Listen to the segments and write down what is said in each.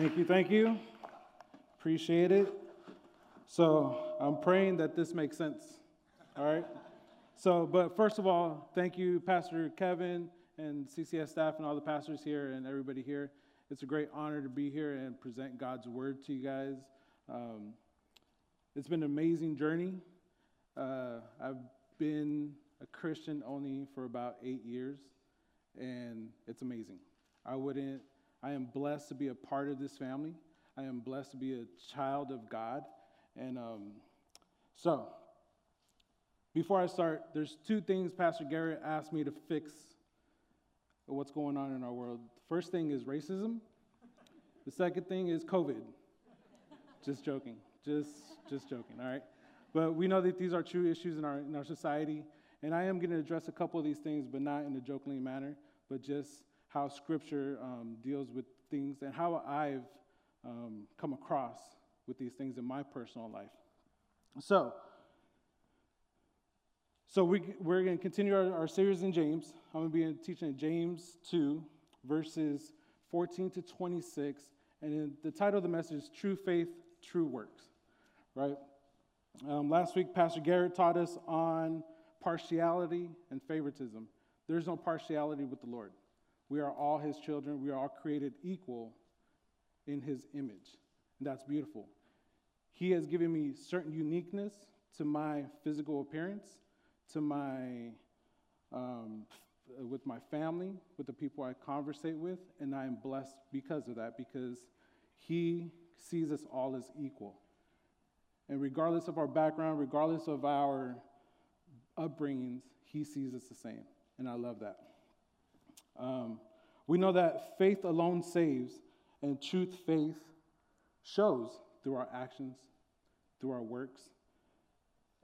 Thank you, thank you. Appreciate it. So I'm praying that this makes sense. All right. So, but first of all, thank you, Pastor Kevin and CCS staff and all the pastors here and everybody here. It's a great honor to be here and present God's word to you guys. Um, it's been an amazing journey. Uh, I've been a Christian only for about eight years, and it's amazing. I wouldn't, I am blessed to be a part of this family. I am blessed to be a child of God. And um, so, before I start, there's two things Pastor Garrett asked me to fix what's going on in our world. The first thing is racism. The second thing is COVID. just joking. Just just joking, all right? But we know that these are true issues in our in our society, and I am going to address a couple of these things, but not in a jokingly manner, but just how Scripture um, deals with things and how I've um, come across with these things in my personal life. So, so we, we're going to continue our, our series in James. I'm going to be teaching James 2, verses 14 to 26. And the title of the message is True Faith, True Works, right? Um, last week, Pastor Garrett taught us on partiality and favoritism. There's no partiality with the Lord. We are all his children. We are all created equal in his image. And that's beautiful. He has given me certain uniqueness to my physical appearance, to my um, with my family, with the people I conversate with, and I am blessed because of that, because he sees us all as equal. And regardless of our background, regardless of our upbringings, he sees us the same. And I love that. Um, we know that faith alone saves, and truth faith shows through our actions, through our works.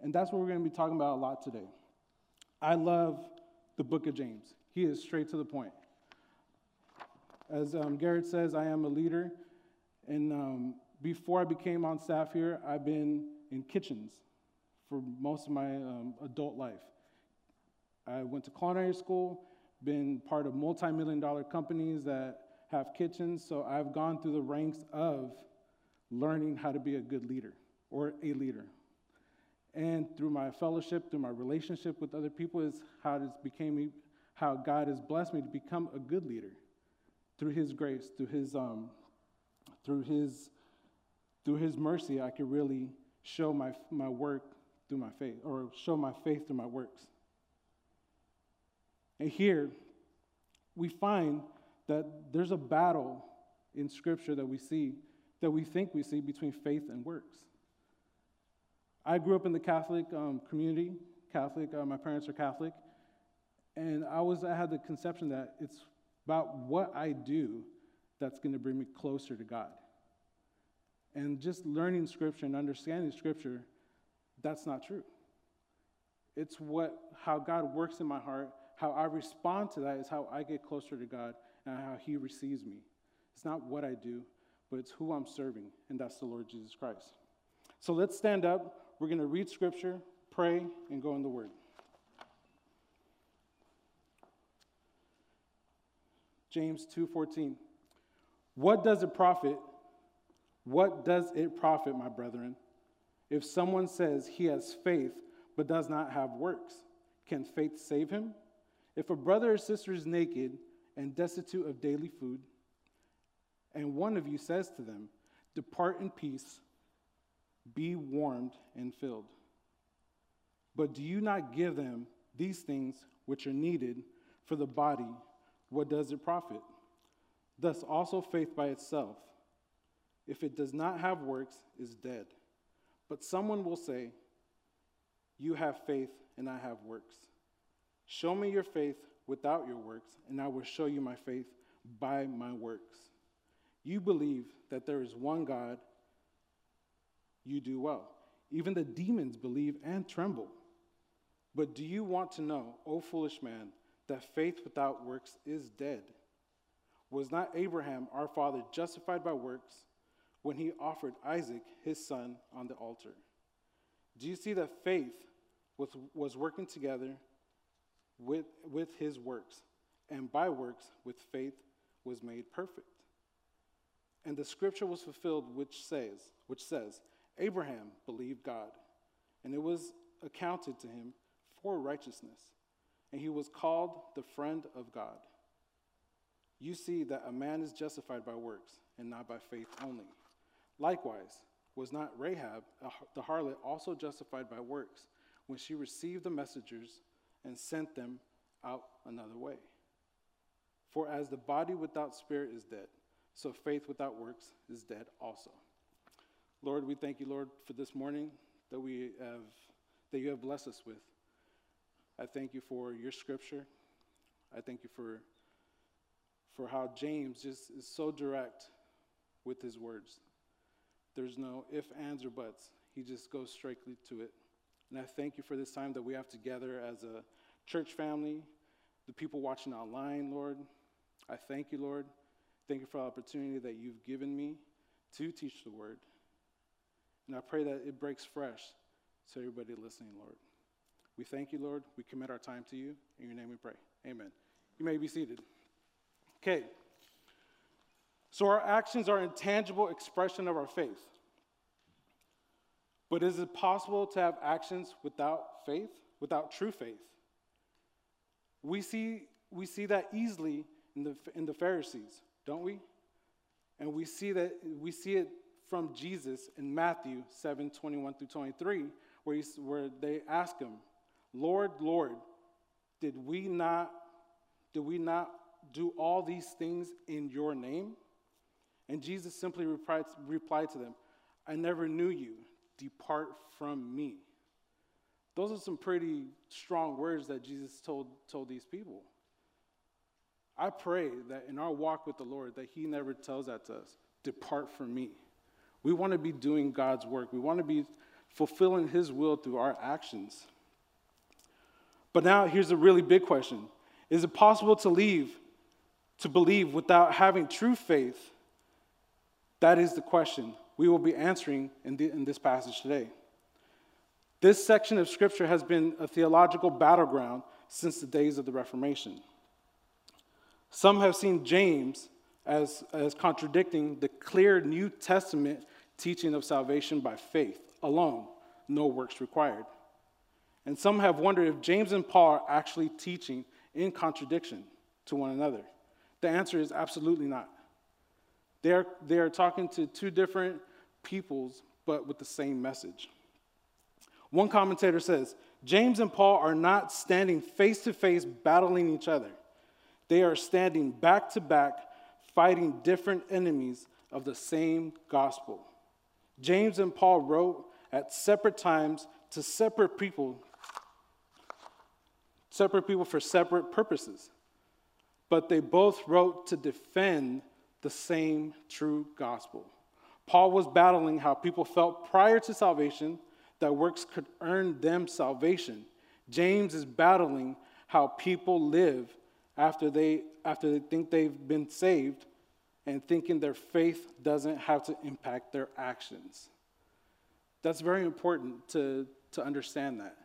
And that's what we're going to be talking about a lot today. I love the book of James, he is straight to the point. As um, Garrett says, I am a leader. And um, before I became on staff here, I've been in kitchens for most of my um, adult life. I went to culinary school, been part of multi million dollar companies that have kitchens, so I've gone through the ranks of learning how to be a good leader or a leader. And through my fellowship, through my relationship with other people, is how it became me, how God has blessed me to become a good leader through His grace, through His, um, through His, through His mercy. I could really show my my work through my faith, or show my faith through my works. And here, we find that there's a battle in Scripture that we see, that we think we see between faith and works. I grew up in the Catholic um, community, Catholic, uh, my parents are Catholic, and I, was, I had the conception that it's about what I do that's going to bring me closer to God. And just learning Scripture and understanding Scripture, that's not true. It's what, how God works in my heart how I respond to that is how I get closer to God and how He receives me. It's not what I do, but it's who I'm serving, and that's the Lord Jesus Christ. So let's stand up. We're going to read Scripture, pray, and go in the Word. James 2:14 What does it profit? What does it profit, my brethren, if someone says he has faith but does not have works? Can faith save him? If a brother or sister is naked and destitute of daily food, and one of you says to them, Depart in peace, be warmed and filled. But do you not give them these things which are needed for the body? What does it profit? Thus also faith by itself, if it does not have works, is dead. But someone will say, You have faith, and I have works. Show me your faith without your works, and I will show you my faith by my works. You believe that there is one God, you do well. Even the demons believe and tremble. But do you want to know, O foolish man, that faith without works is dead? Was not Abraham, our father, justified by works when he offered Isaac, his son, on the altar? Do you see that faith was, was working together? With, with his works, and by works with faith was made perfect. And the scripture was fulfilled which says, which says, Abraham believed God, and it was accounted to him for righteousness, and he was called the friend of God. You see that a man is justified by works and not by faith only. Likewise, was not Rahab the harlot also justified by works when she received the messengers and sent them out another way? For as the body without spirit is dead, so faith without works is dead also. Lord, we thank you, Lord, for this morning that we have that you have blessed us with. I thank you for your scripture. I thank you for for how James just is so direct with his words. There's no if, ands, or buts. He just goes straightly to it. And I thank you for this time that we have together as a church family, the people watching online, Lord. I thank you, Lord. Thank you for the opportunity that you've given me to teach the word. And I pray that it breaks fresh to everybody listening, Lord. We thank you, Lord. We commit our time to you. In your name we pray. Amen. You may be seated. Okay. So our actions are intangible expression of our faith. But is it possible to have actions without faith, without true faith? We see, we see that easily in the, in the Pharisees, don't we? And we see that we see it from Jesus in Matthew 7, 21 through 23, where, where they ask him, Lord, Lord, did we not did we not do all these things in your name? And Jesus simply replied, replied to them, I never knew you. Depart from me. Those are some pretty strong words that Jesus told, told these people. I pray that in our walk with the Lord that he never tells that to us, depart from me. We want to be doing God's work. We want to be fulfilling his will through our actions. But now here's a really big question. Is it possible to leave to believe without having true faith? That is the question we will be answering in, the, in this passage today. This section of scripture has been a theological battleground since the days of the Reformation. Some have seen James as, as contradicting the clear New Testament teaching of salvation by faith alone, no works required. And some have wondered if James and Paul are actually teaching in contradiction to one another. The answer is absolutely not. They are, they are talking to two different peoples, but with the same message. One commentator says James and Paul are not standing face to face battling each other. They are standing back to back, fighting different enemies of the same gospel. James and Paul wrote at separate times to separate people, separate people for separate purposes. But they both wrote to defend the same true gospel. Paul was battling how people felt prior to salvation that works could earn them salvation. James is battling how people live after they, after they think they've been saved and thinking their faith doesn't have to impact their actions. That's very important to, to understand that.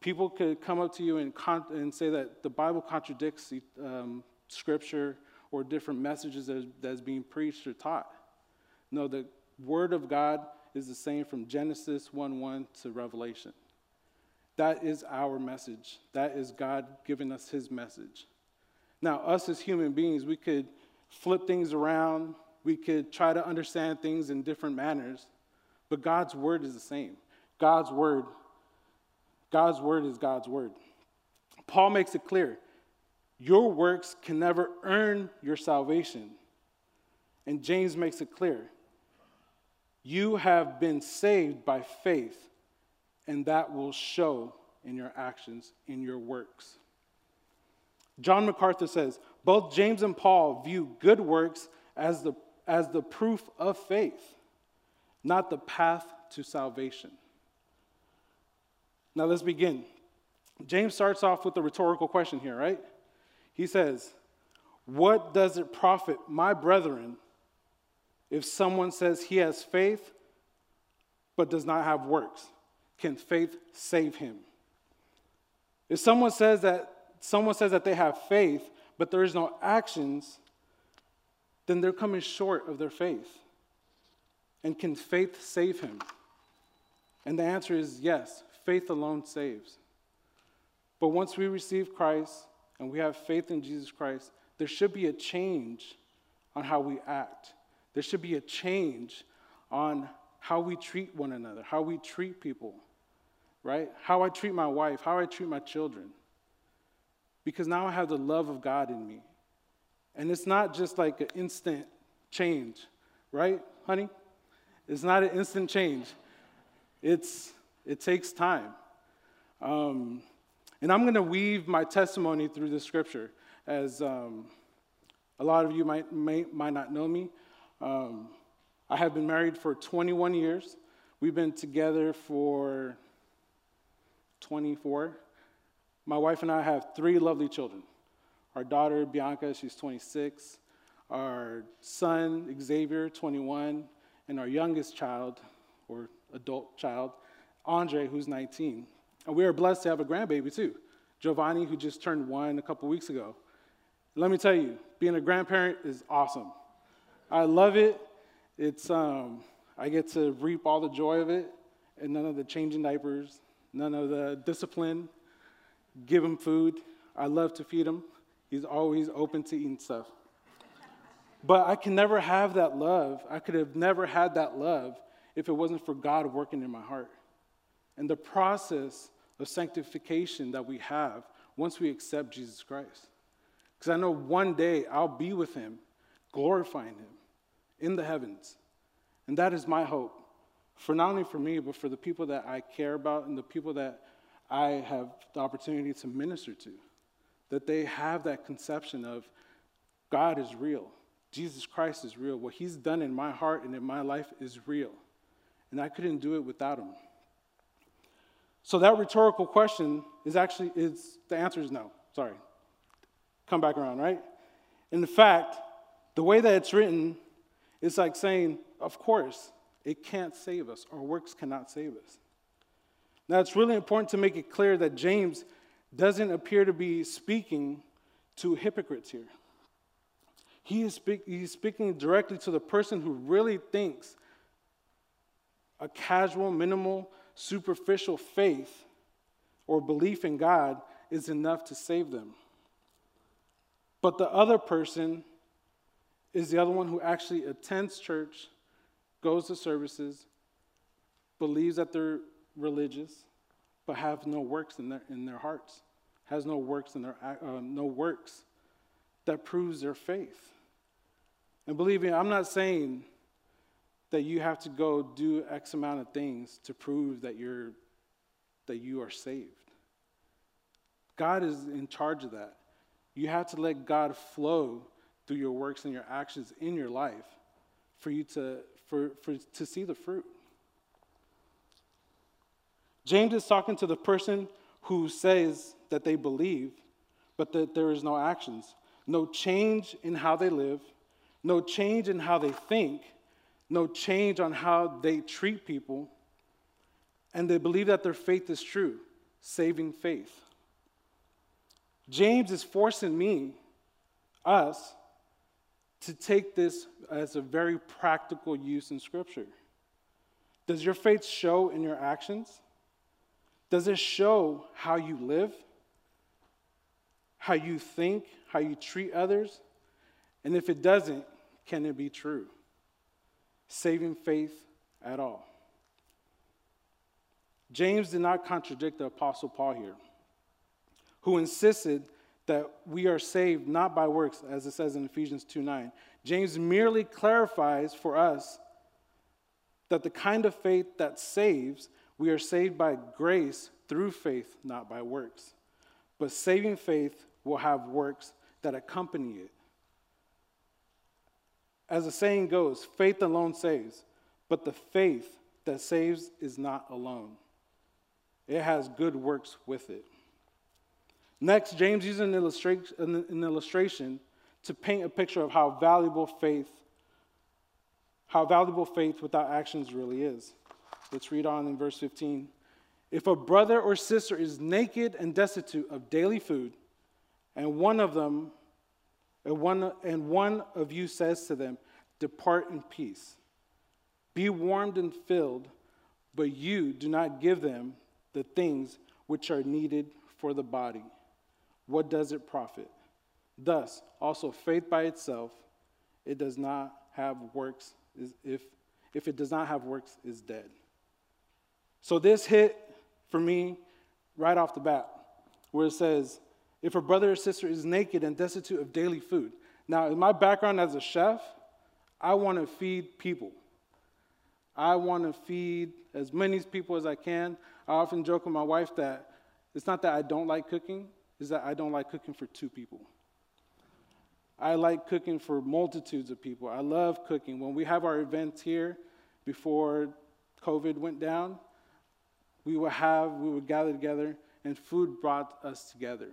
People could come up to you and, con- and say that the Bible contradicts um, scripture or different messages that, that's being preached or taught. No, the Word of God is the same from Genesis 1 1 to Revelation. That is our message. That is God giving us His message. Now, us as human beings, we could flip things around, we could try to understand things in different manners, but God's word is the same. God's word, God's word is God's word. Paul makes it clear your works can never earn your salvation. And James makes it clear you have been saved by faith, and that will show in your actions, in your works. John MacArthur says both James and Paul view good works as the, as the proof of faith, not the path to salvation. Now let's begin. James starts off with a rhetorical question here, right? He says, What does it profit, my brethren, if someone says he has faith but does not have works? Can faith save him? If someone says that someone says that they have faith, but there is no actions, then they're coming short of their faith. And can faith save him? And the answer is yes, faith alone saves. But once we receive Christ and we have faith in Jesus Christ, there should be a change on how we act. There should be a change on how we treat one another, how we treat people, right? How I treat my wife, how I treat my children. Because now I have the love of God in me. And it's not just like an instant change, right, honey? It's not an instant change. It's, it takes time. Um, and I'm going to weave my testimony through the scripture, as um, a lot of you might, may, might not know me. Um, I have been married for 21 years. We've been together for 24. My wife and I have three lovely children. Our daughter, Bianca, she's 26. Our son, Xavier, 21. And our youngest child, or adult child, Andre, who's 19. And we are blessed to have a grandbaby too, Giovanni, who just turned one a couple weeks ago. Let me tell you, being a grandparent is awesome. I love it. It's um, I get to reap all the joy of it, and none of the changing diapers, none of the discipline. Give him food. I love to feed him. He's always open to eating stuff. But I can never have that love. I could have never had that love if it wasn't for God working in my heart. And the process of sanctification that we have once we accept Jesus Christ. Because I know one day I'll be with him, glorifying him in the heavens. And that is my hope for not only for me, but for the people that I care about and the people that I have the opportunity to minister to. That they have that conception of God is real, Jesus Christ is real. What he's done in my heart and in my life is real. And I couldn't do it without him. So that rhetorical question is actually is the answer is no. Sorry. Come back around, right? In fact, the way that it's written is like saying, of course, it can't save us. Our works cannot save us. Now, it's really important to make it clear that James doesn't appear to be speaking to hypocrites here. He is speak, he's speaking directly to the person who really thinks a casual, minimal, superficial faith or belief in God is enough to save them. But the other person is the other one who actually attends church, goes to services, believes that they're religious, but have no works in their, in their hearts, has no works in their uh, no works that proves their faith. And believe me, I'm not saying that you have to go do X amount of things to prove that you're that you are saved. God is in charge of that. You have to let God flow through your works and your actions in your life for you to for, for to see the fruit. James is talking to the person who says that they believe, but that there is no actions, no change in how they live, no change in how they think, no change on how they treat people, and they believe that their faith is true, saving faith. James is forcing me, us, to take this as a very practical use in Scripture. Does your faith show in your actions? Does it show how you live, how you think, how you treat others? And if it doesn't, can it be true? Saving faith at all. James did not contradict the Apostle Paul here, who insisted that we are saved not by works, as it says in Ephesians 2 9. James merely clarifies for us that the kind of faith that saves, we are saved by grace through faith, not by works. But saving faith will have works that accompany it. As the saying goes, faith alone saves, but the faith that saves is not alone. It has good works with it. Next, James uses an illustration, an illustration to paint a picture of how valuable faith, how valuable faith without actions really is. Let's read on in verse 15. If a brother or sister is naked and destitute of daily food, and one of them And one, and one of you says to them, Depart in peace. Be warmed and filled, but you do not give them the things which are needed for the body. What does it profit? Thus, also faith by itself, it does not have works, if, if it does not have works, is dead. So this hit for me right off the bat, where it says, if a brother or sister is naked and destitute of daily food. Now, in my background as a chef, I want to feed people. I want to feed as many people as I can. I often joke with my wife that it's not that I don't like cooking, it's that I don't like cooking for two people. I like cooking for multitudes of people. I love cooking. When we have our events here before COVID went down, we would have, we would gather together, and food brought us together.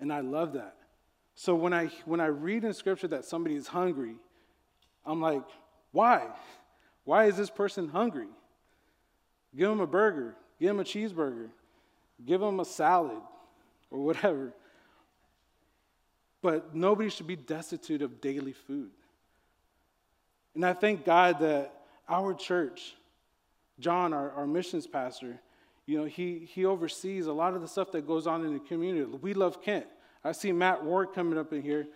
And I love that. So when I, when I read in scripture that somebody is hungry, I'm like, why? Why is this person hungry? Give them a burger, give them a cheeseburger, give them a salad or whatever. But nobody should be destitute of daily food. And I thank God that our church, John, our, our missions pastor, you know, he, he oversees a lot of the stuff that goes on in the community. We love Kent. I see Matt Ward coming up in here,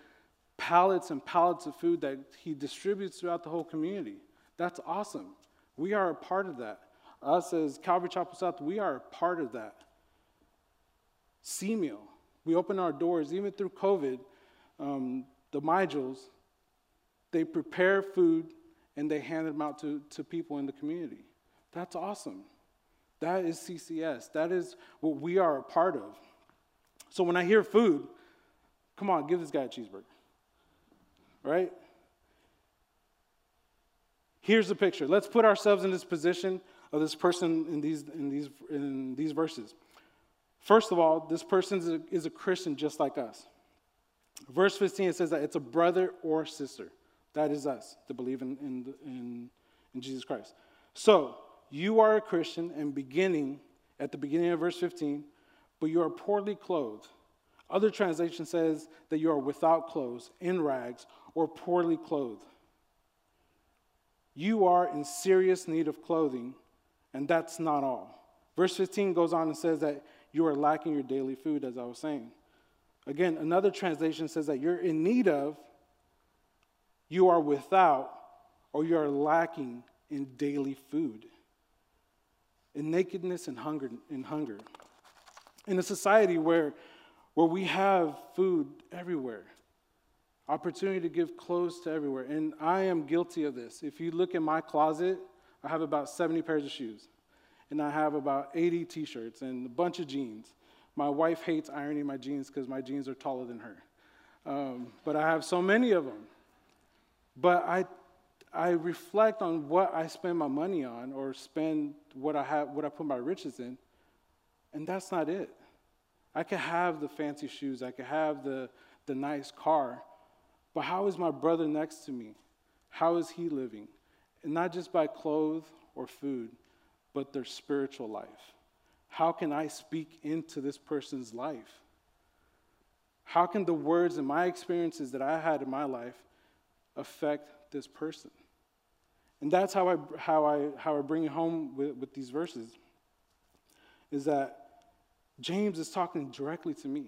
pallets and pallets of food that he distributes throughout the whole community. That's awesome. We are a part of that. Us as Calvary Chapel South, we are a part of that. C-Meal. We open our doors, even through COVID, um, the Migels, they prepare food and they hand them out to, to people in the community. That's awesome. That is CCS. That is what we are a part of. So when I hear food, come on, give this guy a cheeseburger. Right? Here's the picture. Let's put ourselves in this position of this person in these, in these, in these verses. First of all, this person is a, is a Christian just like us. Verse 15 says that it's a brother or sister. That is us to believe in, in, in, in Jesus Christ. So, you are a Christian and beginning at the beginning of verse 15, but you are poorly clothed. Other translation says that you are without clothes, in rags, or poorly clothed. You are in serious need of clothing, and that's not all. Verse 15 goes on and says that you are lacking your daily food, as I was saying. Again, another translation says that you're in need of, you are without, or you are lacking in daily food, in nakedness and hunger. In, hunger. in a society where, where we have food everywhere, opportunity to give clothes to everywhere, and I am guilty of this. If you look in my closet, I have about 70 pairs of shoes, and I have about 80 t shirts and a bunch of jeans. My wife hates ironing my jeans because my jeans are taller than her. Um, but I have so many of them. But I, I reflect on what I spend my money on or spend what I, have, what I put my riches in, and that's not it. I could have the fancy shoes, I could have the, the nice car, but how is my brother next to me? How is he living? And not just by clothes or food, but their spiritual life. How can I speak into this person's life? How can the words and my experiences that I had in my life affect this person? And that's how I, how I, how I bring it home with, with these verses is that James is talking directly to me.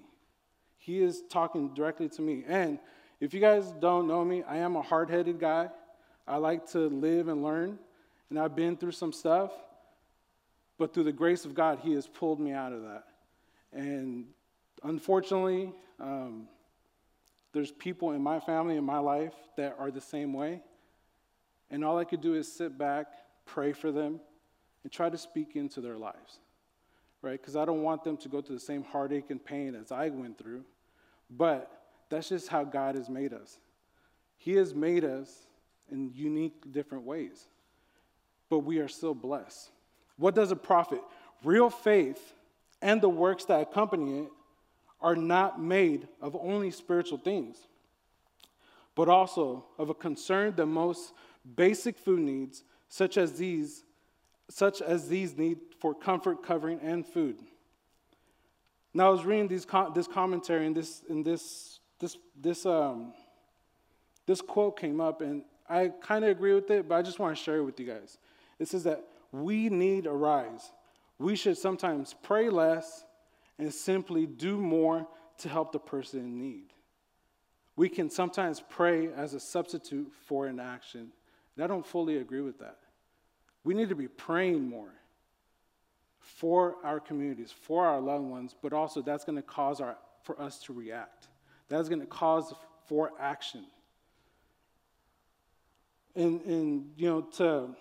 He is talking directly to me. And if you guys don't know me, I am a hard headed guy. I like to live and learn. And I've been through some stuff. But through the grace of God, He has pulled me out of that. And unfortunately, um, there's people in my family, in my life, that are the same way. And all I could do is sit back, pray for them, and try to speak into their lives, right? Because I don't want them to go through the same heartache and pain as I went through. But that's just how God has made us. He has made us in unique, different ways. But we are still blessed. What does it profit? Real faith and the works that accompany it are not made of only spiritual things, but also of a concern the most basic food needs, such as these, such as these need for comfort, covering, and food. Now, I was reading these, this commentary in this, in this this this um this quote came up and I kind of agree with it, but I just want to share it with you guys. It says that we need a rise. We should sometimes pray less and simply do more to help the person in need. We can sometimes pray as a substitute for an action. And I don't fully agree with that. We need to be praying more for our communities, for our loved ones, but also that's going to cause our, for us to react. That's going to cause for action. And, and you know, to,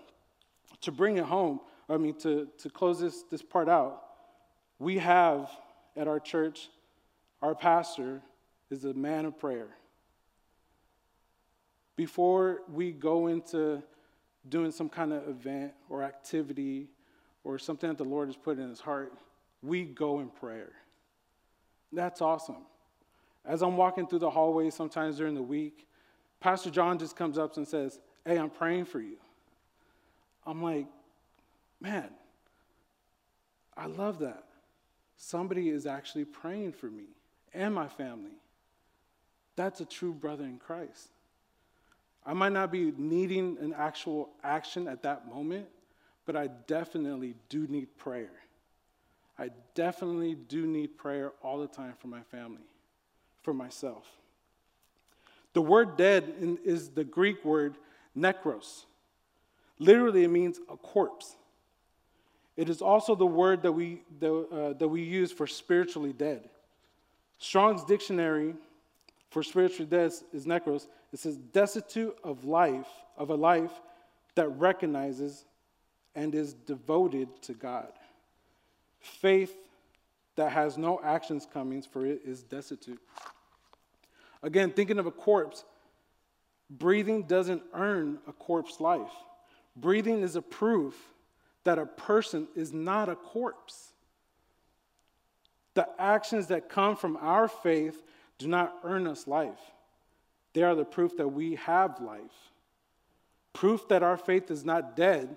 to bring it home, I mean, to, to close this, this part out, we have at our church, our pastor is a man of prayer. Before we go into doing some kind of event or activity or something that the Lord has put in his heart, we go in prayer. That's awesome. As I'm walking through the hallway sometimes during the week, Pastor John just comes up and says, Hey, I'm praying for you. I'm like, man, I love that. Somebody is actually praying for me and my family. That's a true brother in Christ. I might not be needing an actual action at that moment, but I definitely do need prayer. I definitely do need prayer all the time for my family, for myself. The word dead is the Greek word necros. Literally, it means a corpse. It is also the word that we, that, uh, that we use for spiritually dead. Strong's dictionary for spiritually dead is necros. It says destitute of life, of a life that recognizes and is devoted to God. Faith that has no actions coming for it is destitute. Again, thinking of a corpse, breathing doesn't earn a corpse life. Breathing is a proof that a person is not a corpse. The actions that come from our faith do not earn us life. They are the proof that we have life. Proof that our faith is not dead.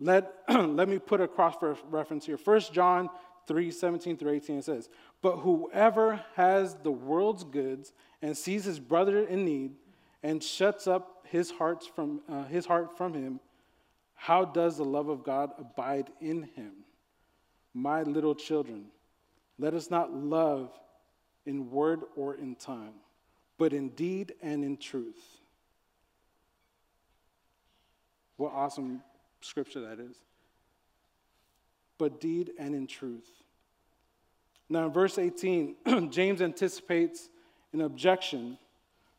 Let, let me put a cross reference here. 1 John 3 17 through 18 says, But whoever has the world's goods and sees his brother in need and shuts up his, hearts from, uh, his heart from him, how does the love of God abide in him? My little children, let us not love in word or in tongue, but in deed and in truth. What awesome scripture that is. But deed and in truth. Now, in verse 18, James anticipates an objection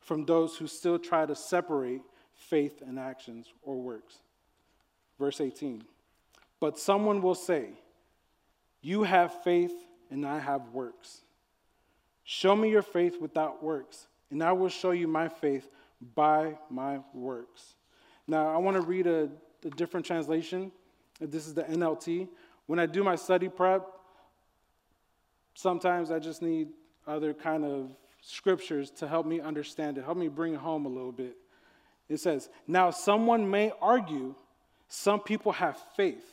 from those who still try to separate faith and actions or works. Verse 18. But someone will say, You have faith and I have works. Show me your faith without works, and I will show you my faith by my works. Now, I want to read a, a different translation. This is the NLT. When I do my study prep, sometimes I just need other kind of scriptures to help me understand it, help me bring it home a little bit. It says, Now someone may argue some people have faith,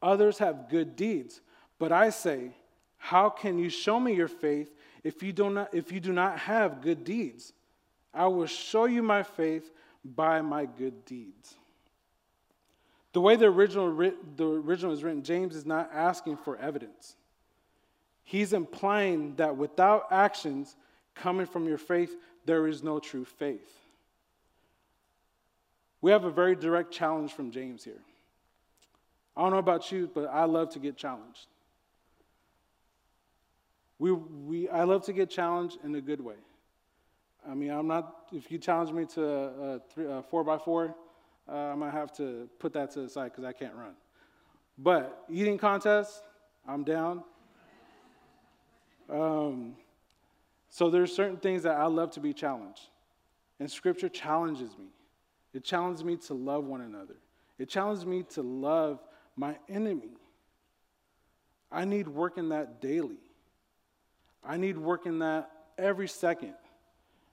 others have good deeds. But I say, How can you show me your faith if you, do not, if you do not have good deeds? I will show you my faith by my good deeds. The way the original, the original is written, James is not asking for evidence. He's implying that without actions coming from your faith, there is no true faith. We have a very direct challenge from James here. I don't know about you, but I love to get challenged. We, we, I love to get challenged in a good way. I mean, I'm not, if you challenge me to a, three, a four by four, uh, going to have to put that to the side because I can't run. But eating contests, I'm down. Um, so there's certain things that I love to be challenged. And scripture challenges me. It challenges me to love one another. It challenges me to love my enemy. I need work in that daily. I need work in that every second.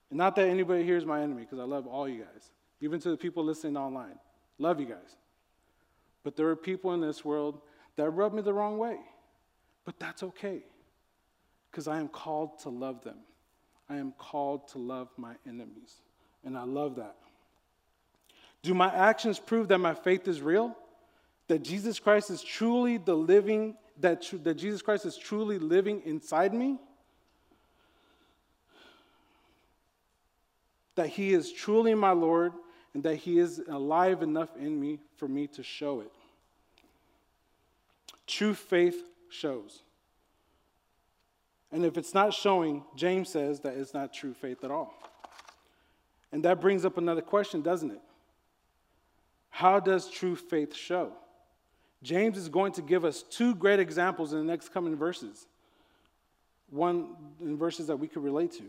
And not that anybody here is my enemy, because I love all you guys, even to the people listening online. Love you guys. But there are people in this world that rub me the wrong way. But that's okay. Because I am called to love them. I am called to love my enemies. And I love that. Do my actions prove that my faith is real? That Jesus Christ is truly the living, that, tr- that Jesus Christ is truly living inside me? That he is truly my Lord and that he is alive enough in me for me to show it. True faith shows. And if it's not showing, James says that it's not true faith at all. And that brings up another question, doesn't it? How does true faith show? James is going to give us two great examples in the next coming verses. One in verses that we could relate to.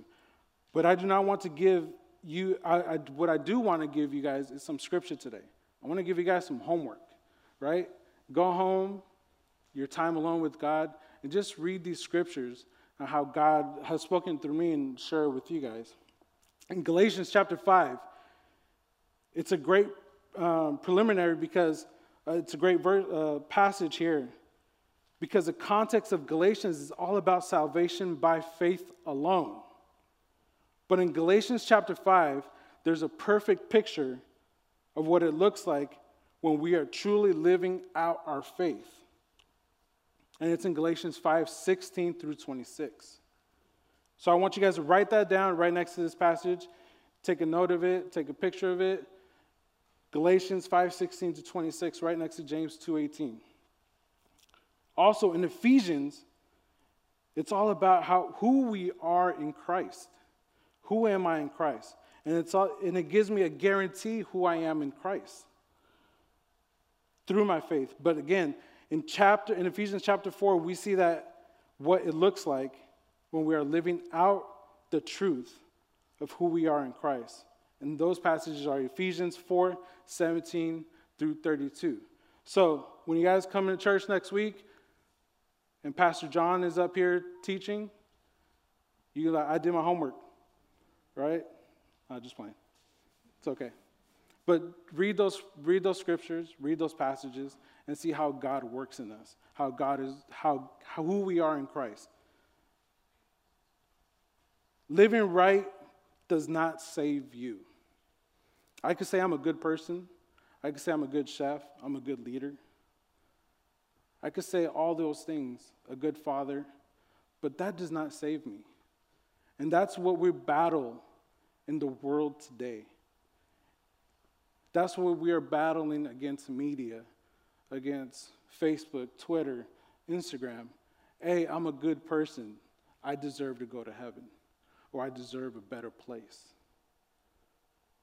But I do not want to give you, I, I, what I do want to give you guys is some scripture today. I want to give you guys some homework, right? Go home, your time alone with God, and just read these scriptures and how God has spoken through me and share it with you guys. In Galatians chapter 5, it's a great um, preliminary because uh, it's a great ver- uh, passage here because the context of Galatians is all about salvation by faith alone. But in Galatians chapter 5, there's a perfect picture of what it looks like when we are truly living out our faith. And it's in Galatians 5 16 through 26. So I want you guys to write that down right next to this passage. Take a note of it, take a picture of it. Galatians 5:16 to 26 right next to James 2:18. Also in Ephesians it's all about how who we are in Christ. Who am I in Christ? And it's all, and it gives me a guarantee who I am in Christ through my faith. But again, in chapter in Ephesians chapter 4, we see that what it looks like when we are living out the truth of who we are in Christ. And those passages are Ephesians 4 17 through 32. So when you guys come to church next week and Pastor John is up here teaching, you like, I did my homework, right? I'm just playing. It's okay. But read those, read those scriptures, read those passages, and see how God works in us, how God is, how, how who we are in Christ. Living right does not save you. I could say I'm a good person. I could say I'm a good chef. I'm a good leader. I could say all those things, a good father, but that does not save me. And that's what we battle in the world today. That's what we are battling against media, against Facebook, Twitter, Instagram. Hey, I'm a good person. I deserve to go to heaven, or I deserve a better place.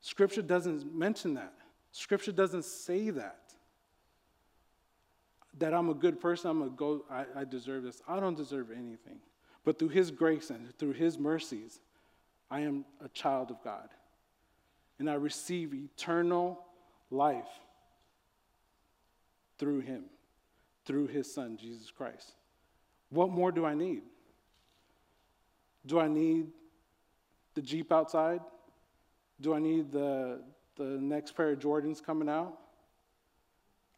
Scripture doesn't mention that. Scripture doesn't say that. That I'm a good person, I'm to go, I, I deserve this. I don't deserve anything. But through His grace and through His mercies, I am a child of God. And I receive eternal life through Him, through His Son, Jesus Christ. What more do I need? Do I need the Jeep outside? Do I need the, the next pair of Jordans coming out?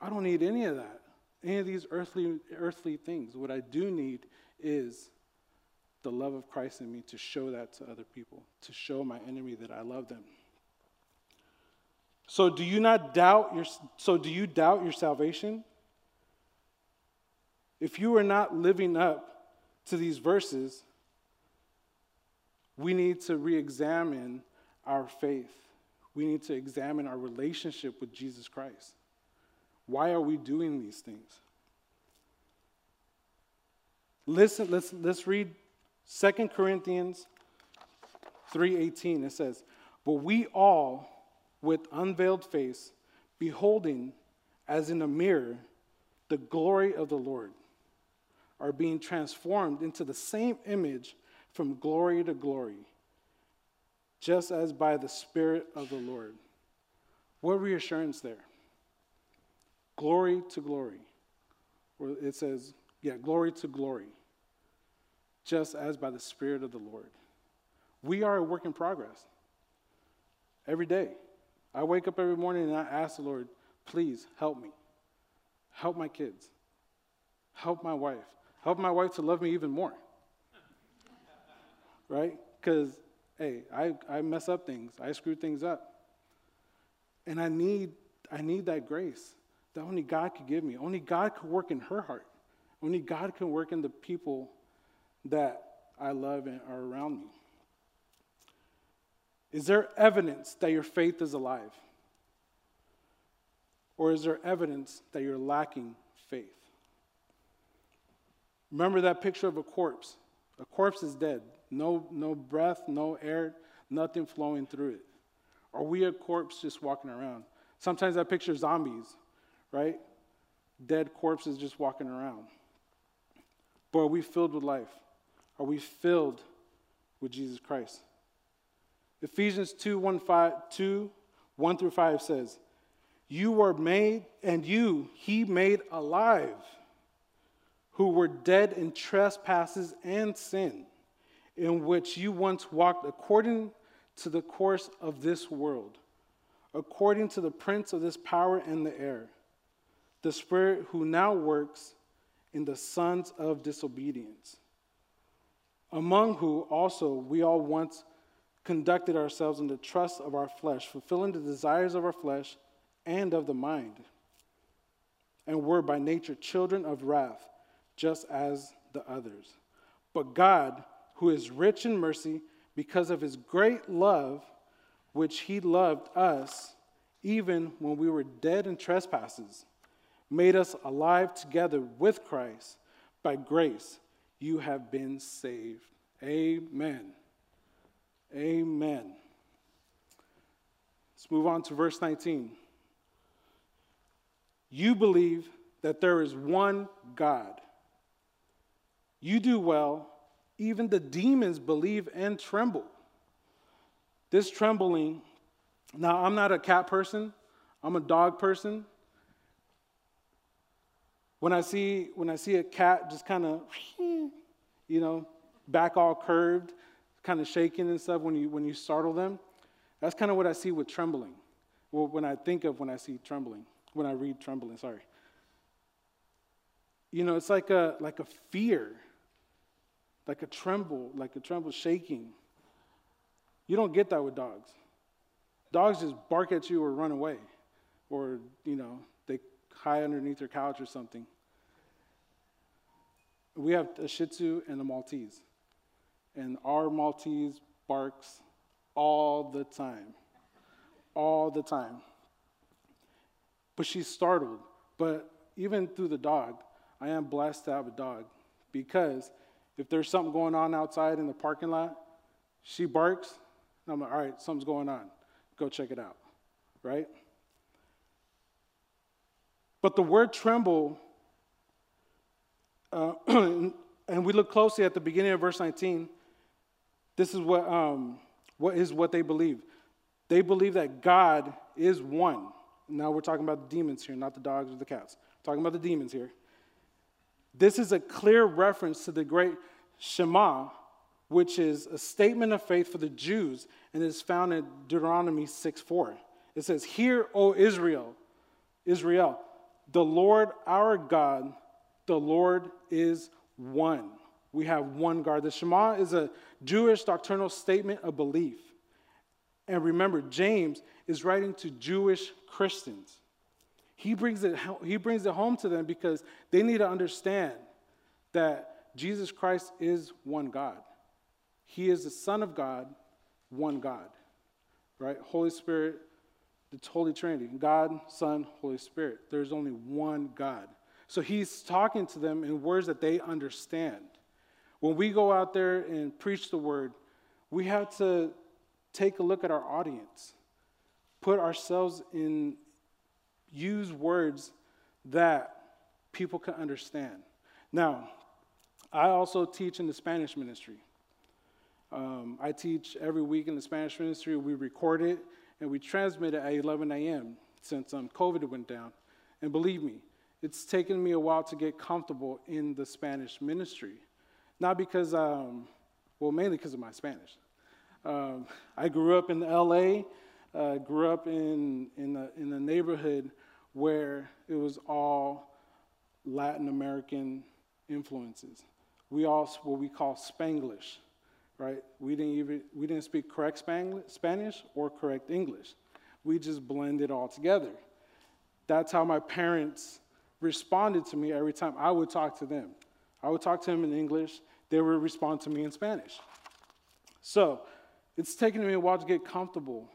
I don't need any of that, any of these earthly, earthly things. What I do need is the love of Christ in me to show that to other people, to show my enemy that I love them. So do you not doubt your so do you doubt your salvation? If you are not living up to these verses, we need to re-examine our faith. We need to examine our relationship with Jesus Christ. Why are we doing these things? Listen, let's, let's read 2 Corinthians 3:18. It says, But we all, with unveiled face, beholding as in a mirror the glory of the Lord, are being transformed into the same image from glory to glory just as by the Spirit of the Lord. What reassurance there? Glory to glory. Or it says, yeah, glory to glory, just as by the Spirit of the Lord. We are a work in progress every day. I wake up every morning and I ask the Lord, please help me. Help my kids. Help my wife. Help my wife to love me even more. right? Because, hey, I, I mess up things, I screw things up. And I need, I need that grace that only God could give me. Only God could work in her heart. Only God can work in the people that I love and are around me. Is there evidence that your faith is alive? Or is there evidence that you're lacking faith? Remember that picture of a corpse. A corpse is dead. No, no breath, no air, nothing flowing through it. Are we a corpse just walking around? Sometimes I picture zombies, right? Dead corpses just walking around. But are we filled with life? Are we filled with Jesus Christ? Ephesians 2 1, 5, 2, 1 through 5 says, You were made, and you he made alive, who were dead in trespasses and sin, in which you once walked according to the course of this world, according to the prince of this power in the air, the spirit who now works in the sons of disobedience, among who also we all once conducted ourselves in the trust of our flesh, fulfilling the desires of our flesh and of the mind, and were by nature children of wrath, just as the others. But God, who is rich in mercy, because of his great love, which he loved us, even when we were dead in trespasses, made us alive together with Christ. By grace, you have been saved. Amen. Amen. Let's move on to verse 19. You believe that there is one God. You do well. Even the demons believe and tremble. This trembling, now I'm not a cat person, I'm a dog person. When I see when I see a cat just kind of you know, back all curved, kind of shaking and stuff when you, when you startle them. That's kind of what I see with trembling. Well, when I think of when I see trembling, when I read trembling, sorry. You know, it's like a, like a fear, like a tremble, like a tremble shaking. You don't get that with dogs. Dogs just bark at you or run away, or, you know, they hide underneath your couch or something. We have a Shih Tzu and a Maltese and our Maltese barks all the time. All the time. But she's startled. But even through the dog, I am blessed to have a dog because if there's something going on outside in the parking lot, she barks, and I'm like, all right, something's going on. Go check it out, right? But the word tremble, uh, and we look closely at the beginning of verse 19, this is what, um, what is what they believe. They believe that God is one. Now we're talking about the demons here, not the dogs or the cats. We're talking about the demons here. This is a clear reference to the great Shema, which is a statement of faith for the Jews and is found in Deuteronomy 6 4. It says, Hear, O Israel, Israel, the Lord our God, the Lord is one we have one God. The Shema is a Jewish doctrinal statement of belief. And remember, James is writing to Jewish Christians. He brings it, he brings it home to them because they need to understand that Jesus Christ is one God. He is the Son of God, one God. Right? Holy Spirit, the Holy Trinity God, Son, Holy Spirit. There's only one God. So he's talking to them in words that they understand. When we go out there and preach the word, we have to take a look at our audience, put ourselves in, use words that people can understand. Now, I also teach in the Spanish ministry. Um, I teach every week in the Spanish ministry. We record it and we transmit it at 11 a.m. since um, COVID went down. And believe me, it's taken me a while to get comfortable in the Spanish ministry. Not because, um, well, mainly because of my Spanish. Um, I grew up in LA, uh, grew up in, in, a, in a neighborhood where it was all Latin American influences. We all, what we call Spanglish, right? We didn't even we didn't speak correct Spanish or correct English. We just blended all together. That's how my parents responded to me every time I would talk to them. I would talk to them in English, they would respond to me in Spanish. So, it's taken me a while to get comfortable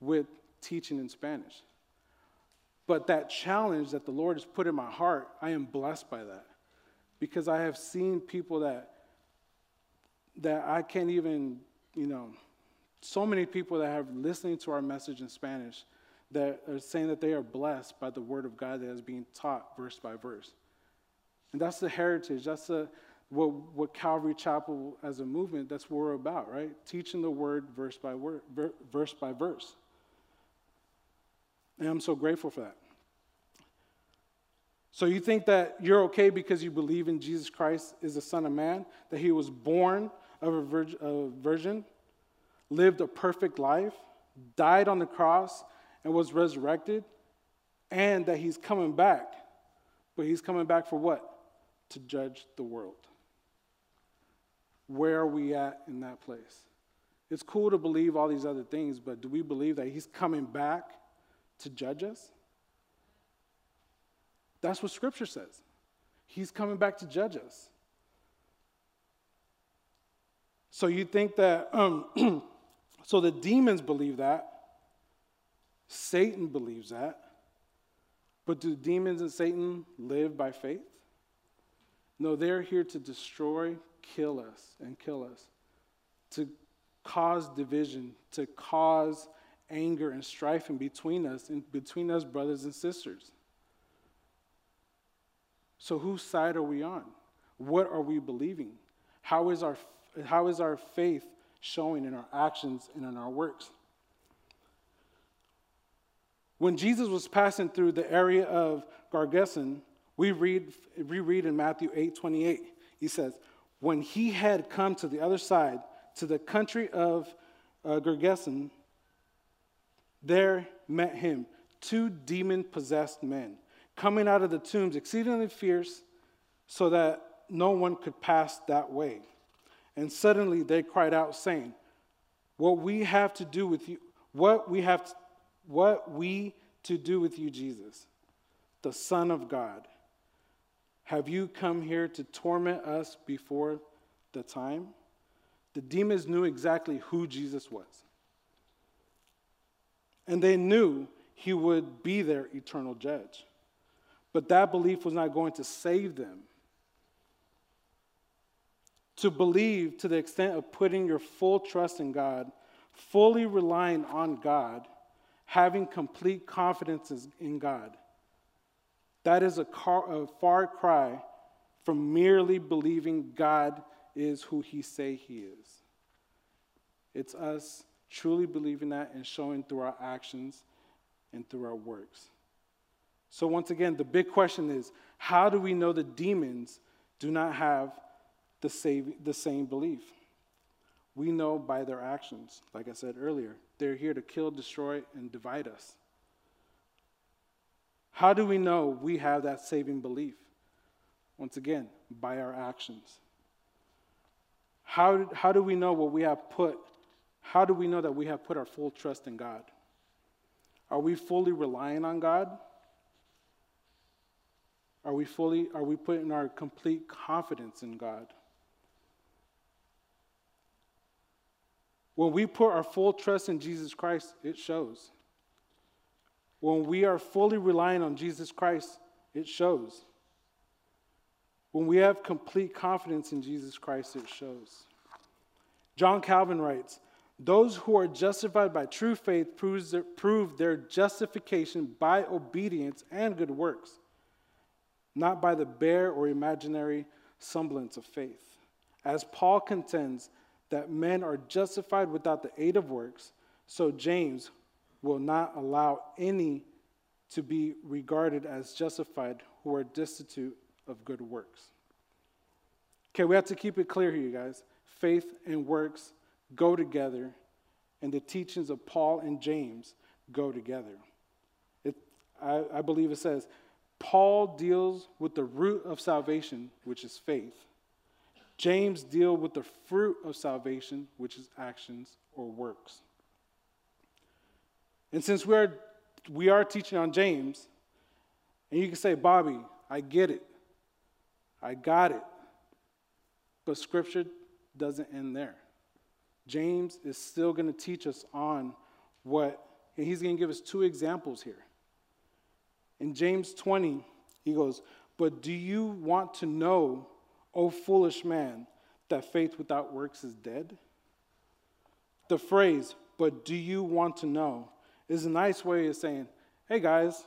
with teaching in Spanish. But that challenge that the Lord has put in my heart, I am blessed by that. Because I have seen people that that I can't even, you know, so many people that have listening to our message in Spanish that are saying that they are blessed by the word of God that is being taught verse by verse. And that's the heritage. That's the, what, what Calvary Chapel as a movement, that's what we're about, right? Teaching the word verse by word, ver, verse by verse. And I'm so grateful for that. So you think that you're okay because you believe in Jesus Christ is the Son of Man, that he was born of a, a virgin lived a perfect life, died on the cross, and was resurrected, and that he's coming back. But he's coming back for what? To judge the world. Where are we at in that place? It's cool to believe all these other things, but do we believe that he's coming back to judge us? That's what Scripture says. He's coming back to judge us. So you think that, um, so the demons believe that, Satan believes that, but do demons and Satan live by faith? No, they're here to destroy, kill us, and kill us, to cause division, to cause anger and strife in between us, and between us brothers and sisters. So, whose side are we on? What are we believing? How is our, how is our faith showing in our actions and in our works? When Jesus was passing through the area of Gergesan, we read, we read in Matthew 8 28, he says, When he had come to the other side, to the country of uh, Gergesan, there met him two demon possessed men coming out of the tombs exceedingly fierce, so that no one could pass that way. And suddenly they cried out, saying, What we have to do with you, what we have, to, what we to do with you, Jesus, the Son of God. Have you come here to torment us before the time? The demons knew exactly who Jesus was. And they knew he would be their eternal judge. But that belief was not going to save them. To believe to the extent of putting your full trust in God, fully relying on God, having complete confidence in God. That is a, car, a far cry from merely believing God is who he say he is. It's us truly believing that and showing through our actions and through our works. So, once again, the big question is how do we know the demons do not have the same, the same belief? We know by their actions. Like I said earlier, they're here to kill, destroy, and divide us. How do we know we have that saving belief? Once again, by our actions. How, how do we know what we have put? How do we know that we have put our full trust in God? Are we fully relying on God? Are we fully, are we putting our complete confidence in God? When we put our full trust in Jesus Christ, it shows. When we are fully relying on Jesus Christ, it shows. When we have complete confidence in Jesus Christ, it shows. John Calvin writes Those who are justified by true faith prove their justification by obedience and good works not by the bare or imaginary semblance of faith. As Paul contends that men are justified without the aid of works, so James will not allow any to be regarded as justified who are destitute of good works. Okay, we have to keep it clear here, you guys. Faith and works go together, and the teachings of Paul and James go together. It, I, I believe it says, Paul deals with the root of salvation, which is faith. James deal with the fruit of salvation, which is actions or works. And since we are, we are teaching on James, and you can say, Bobby, I get it. I got it. But scripture doesn't end there. James is still going to teach us on what, and he's going to give us two examples here. In James 20, he goes, But do you want to know, O foolish man, that faith without works is dead? The phrase, but do you want to know, is a nice way of saying, hey guys,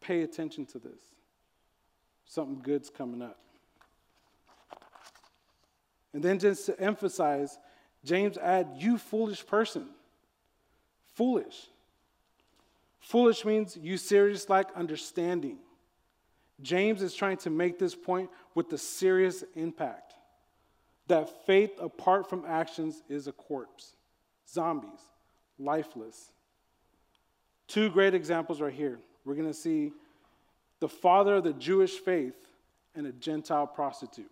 pay attention to this. Something good's coming up. And then just to emphasize, James add, you foolish person. Foolish. Foolish means you serious like understanding. James is trying to make this point with the serious impact that faith apart from actions is a corpse, zombies, lifeless. Two great examples right here. We're going to see the father of the Jewish faith and a Gentile prostitute.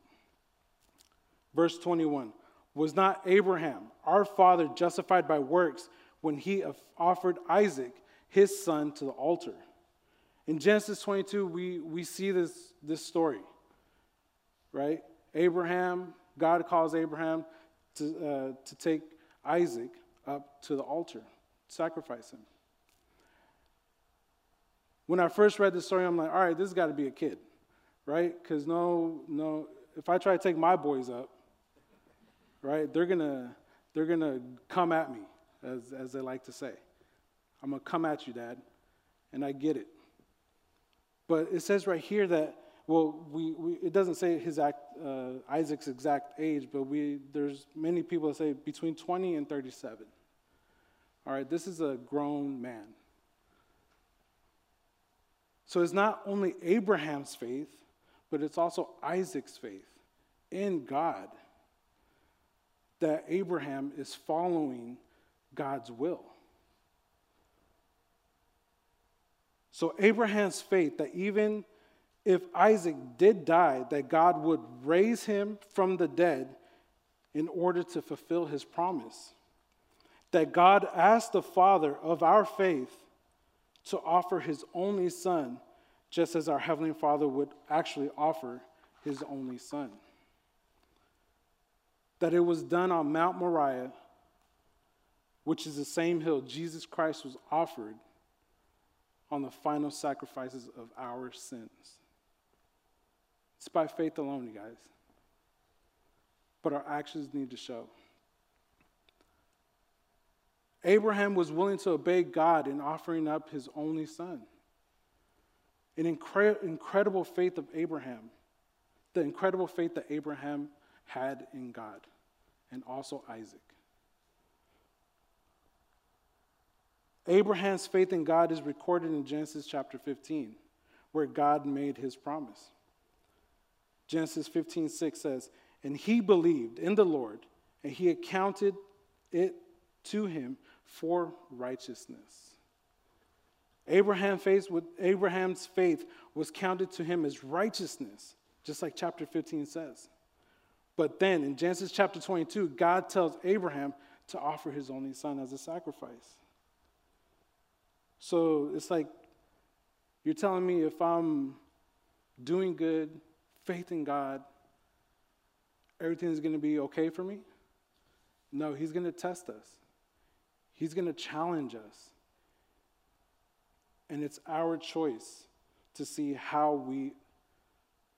Verse 21 Was not Abraham, our father, justified by works when he offered Isaac, his son, to the altar? In Genesis 22, we, we see this, this story, right? Abraham, God calls Abraham to, uh, to take Isaac up to the altar, sacrifice him. When I first read this story, I'm like, all right, this has got to be a kid, right? Because no, no, if I try to take my boys up, right, they're gonna, they're gonna come at me, as, as they like to say. I'm gonna come at you, Dad, and I get it. But it says right here that well, we, we, it doesn't say his act, uh, Isaac's exact age, but we, there's many people that say between 20 and 37. All right, this is a grown man. So it's not only Abraham's faith, but it's also Isaac's faith in God that Abraham is following God's will. So Abraham's faith that even if Isaac did die, that God would raise him from the dead in order to fulfill his promise. That God asked the Father of our faith to offer his only Son, just as our Heavenly Father would actually offer his only Son. That it was done on Mount Moriah, which is the same hill Jesus Christ was offered on the final sacrifices of our sins. It's by faith alone, you guys. But our actions need to show. Abraham was willing to obey God in offering up his only son. An incre- incredible faith of Abraham, the incredible faith that Abraham had in God, and also Isaac. Abraham's faith in God is recorded in Genesis chapter 15, where God made his promise. Genesis 15, 6 says, And he believed in the Lord, and he accounted it to him for righteousness. Abraham's faith was counted to him as righteousness, just like chapter 15 says. But then in Genesis chapter 22, God tells Abraham to offer his only son as a sacrifice. So it's like you're telling me if I'm doing good, faith in God, everything's going to be okay for me? No, He's going to test us, He's going to challenge us. And it's our choice to see how we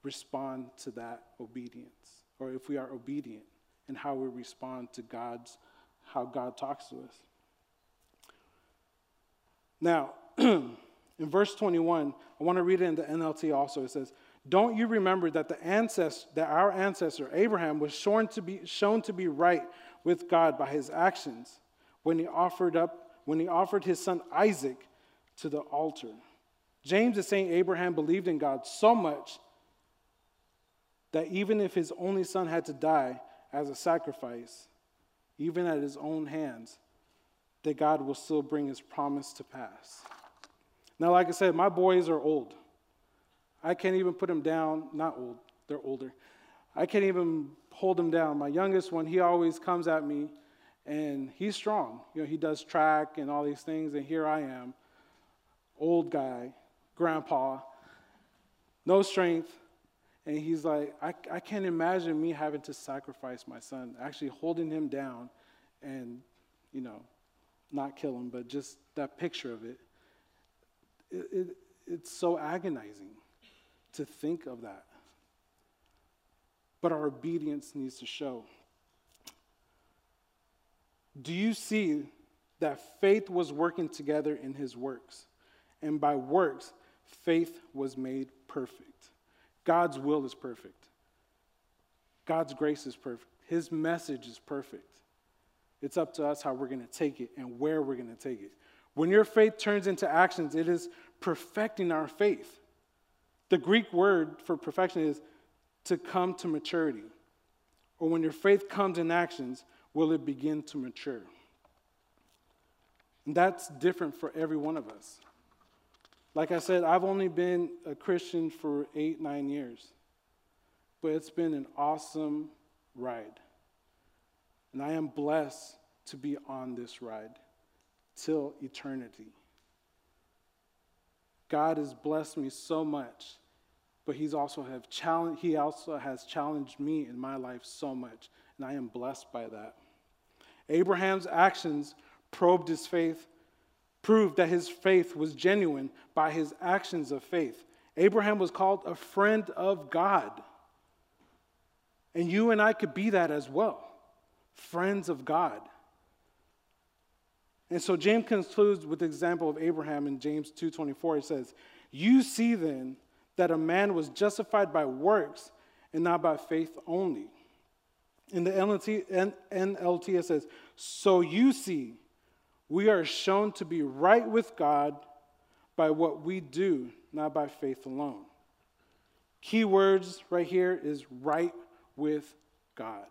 respond to that obedience, or if we are obedient, and how we respond to God's, how God talks to us. Now, in verse 21, I want to read it in the NLT also. It says, don't you remember that the ancestor, that our ancestor Abraham was shown to be shown to be right with God by his actions when he offered up when he offered his son Isaac to the altar. James is saying Abraham believed in God so much that even if his only son had to die as a sacrifice, even at his own hands, that God will still bring his promise to pass. Now, like I said, my boys are old. I can't even put them down, not old, they're older. I can't even hold them down. My youngest one, he always comes at me and he's strong. You know, he does track and all these things, and here I am, old guy, grandpa, no strength. And he's like, I, I can't imagine me having to sacrifice my son, actually holding him down and, you know, not kill him, but just that picture of it. it, it it's so agonizing to think of that. But our obedience needs to show. Do you see that faith was working together in his works? And by works, faith was made perfect. God's will is perfect. God's grace is perfect. His message is perfect. It's up to us how we're going to take it and where we're going to take it. When your faith turns into actions, it is perfecting our faith. The Greek word for perfection is to come to maturity. Or when your faith comes in actions, will it begin to mature? And that's different for every one of us. Like I said, I've only been a Christian for eight, nine years, but it's been an awesome ride. And I am blessed to be on this ride till eternity. God has blessed me so much, but he's also have challenged, he also has challenged me in my life so much, and I am blessed by that. Abraham's actions probed his faith, proved that his faith was genuine by his actions of faith. Abraham was called a friend of God. And you and I could be that as well friends of God. And so James concludes with the example of Abraham in James 2:24. He says, "You see then that a man was justified by works and not by faith only." In the NLT, NLT it says, So you see, we are shown to be right with God by what we do, not by faith alone. Key words right here is right with God.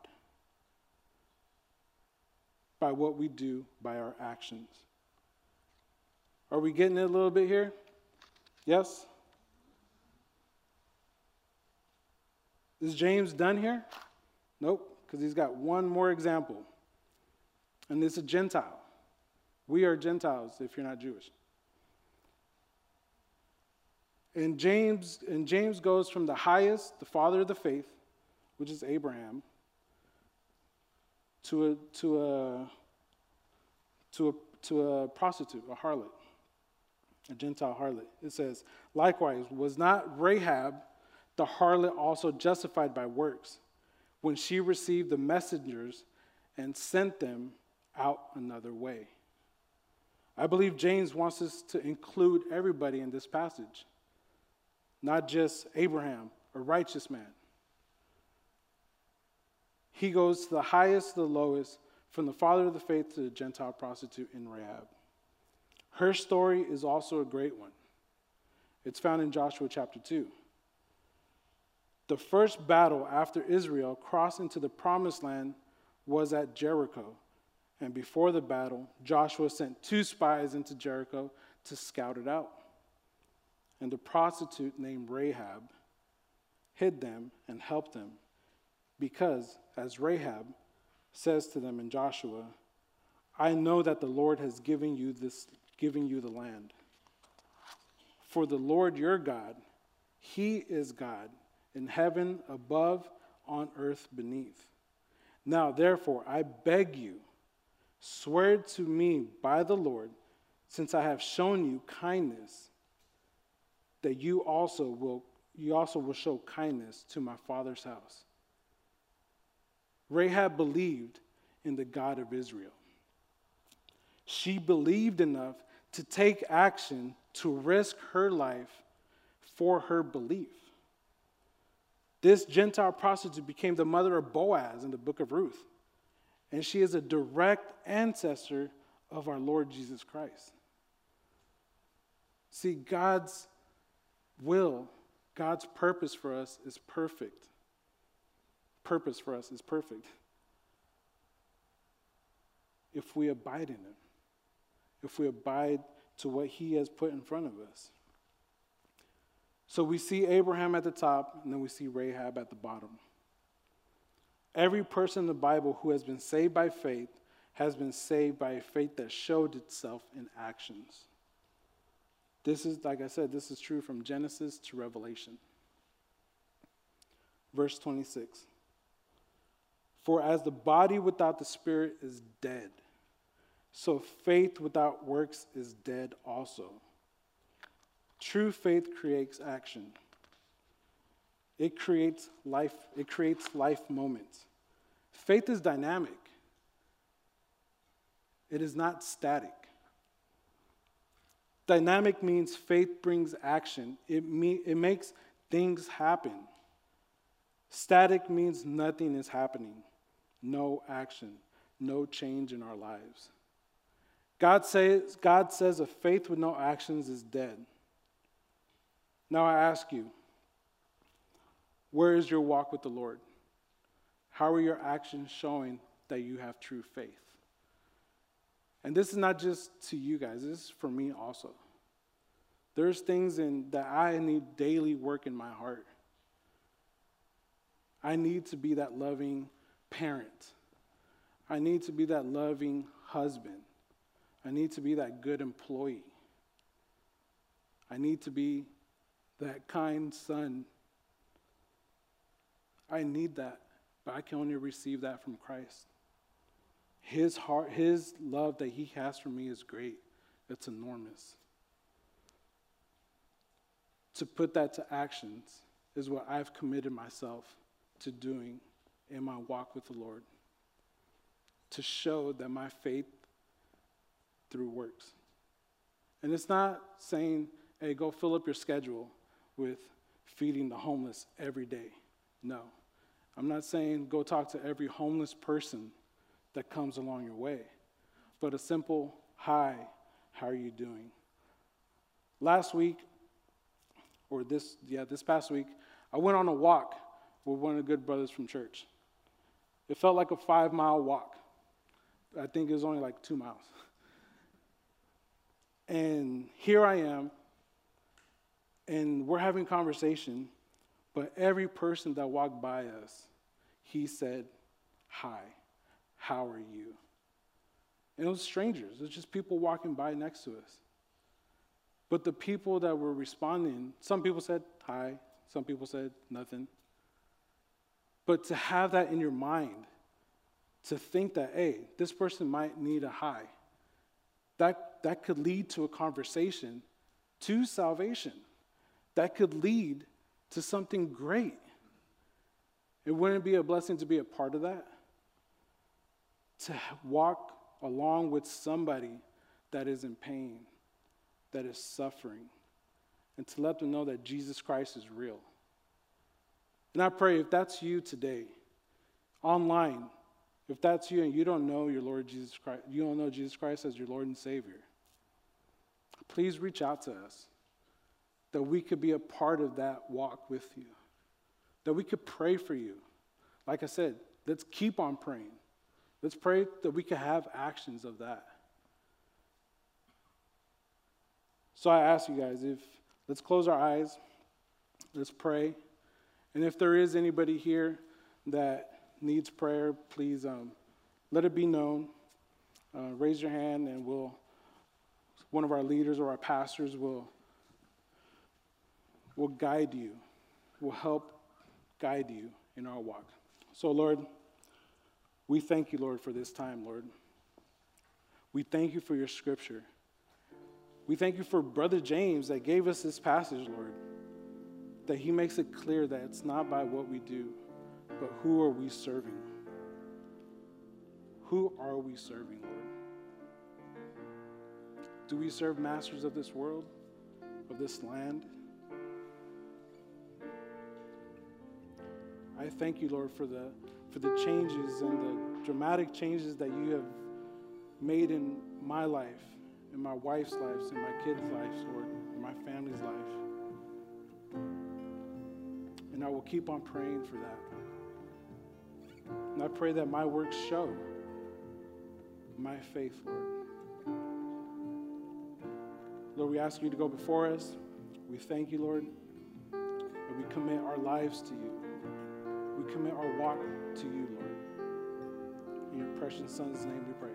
By what we do, by our actions. Are we getting it a little bit here? Yes? Is James done here? Nope because he's got one more example. And it's a Gentile. We are Gentiles if you're not Jewish. And James, and James goes from the highest, the father of the faith, which is Abraham, to a, to a, to a, to a prostitute, a harlot, a Gentile harlot. It says, likewise, was not Rahab the harlot also justified by works? When she received the messengers and sent them out another way. I believe James wants us to include everybody in this passage, not just Abraham, a righteous man. He goes to the highest to the lowest, from the father of the faith to the Gentile prostitute in Rahab. Her story is also a great one. It's found in Joshua chapter 2. The first battle after Israel crossed into the promised land was at Jericho. And before the battle, Joshua sent two spies into Jericho to scout it out. And the prostitute named Rahab hid them and helped them because, as Rahab says to them in Joshua, I know that the Lord has given you this given you the land. For the Lord your God, he is God in heaven above, on earth beneath. Now, therefore, I beg you, swear to me by the Lord, since I have shown you kindness, that you also will you also will show kindness to my father's house. Rahab believed in the God of Israel. She believed enough to take action to risk her life for her belief. This Gentile prostitute became the mother of Boaz in the book of Ruth. And she is a direct ancestor of our Lord Jesus Christ. See, God's will, God's purpose for us is perfect. Purpose for us is perfect. If we abide in Him, if we abide to what He has put in front of us. So we see Abraham at the top, and then we see Rahab at the bottom. Every person in the Bible who has been saved by faith has been saved by a faith that showed itself in actions. This is, like I said, this is true from Genesis to Revelation. Verse 26 For as the body without the spirit is dead, so faith without works is dead also. True faith creates action. It creates life, it creates life moments. Faith is dynamic. It is not static. Dynamic means faith brings action. It, me, it makes things happen. Static means nothing is happening, no action, no change in our lives. God says, God says a faith with no actions is dead. Now I ask you, where is your walk with the Lord? How are your actions showing that you have true faith? And this is not just to you guys, this is for me also. There's things in, that I need daily work in my heart. I need to be that loving parent. I need to be that loving husband. I need to be that good employee. I need to be that kind son. I need that, but I can only receive that from Christ. His heart, his love that he has for me is great. It's enormous. To put that to actions is what I've committed myself to doing in my walk with the Lord. To show that my faith through works. And it's not saying, hey, go fill up your schedule with feeding the homeless every day. No. I'm not saying go talk to every homeless person that comes along your way, but a simple, hi, how are you doing? Last week, or this, yeah, this past week, I went on a walk with one of the good brothers from church. It felt like a five mile walk. I think it was only like two miles. And here I am, and we're having conversation, but every person that walked by us, he said, Hi, how are you? And it was strangers, it was just people walking by next to us. But the people that were responding, some people said hi, some people said nothing. But to have that in your mind, to think that, hey, this person might need a hi, that, that could lead to a conversation to salvation. That could lead to something great. It wouldn't be a blessing to be a part of that? To walk along with somebody that is in pain, that is suffering, and to let them know that Jesus Christ is real. And I pray if that's you today, online, if that's you and you don't know your Lord Jesus Christ, you don't know Jesus Christ as your Lord and Savior, please reach out to us that we could be a part of that walk with you, that we could pray for you. Like I said, let's keep on praying. Let's pray that we could have actions of that. So I ask you guys if let's close our eyes, let's pray. And if there is anybody here that needs prayer, please um, let it be known. Uh, raise your hand, and we'll one of our leaders or our pastors will will guide you, will help guide you in our walk. So, Lord, we thank you, Lord, for this time, Lord. We thank you for your scripture. We thank you for Brother James that gave us this passage, Lord, that he makes it clear that it's not by what we do, but who are we serving? Who are we serving, Lord? Do we serve masters of this world, of this land? I thank you, Lord, for the, for the changes and the dramatic changes that you have made in my life, in my wife's lives, in my kids' lives, Lord, in my family's life. And I will keep on praying for that. And I pray that my works show my faith, Lord. Lord, we ask you to go before us. We thank you, Lord, and we commit our lives to you commit our walk to you, Lord. In your precious Son's name we pray.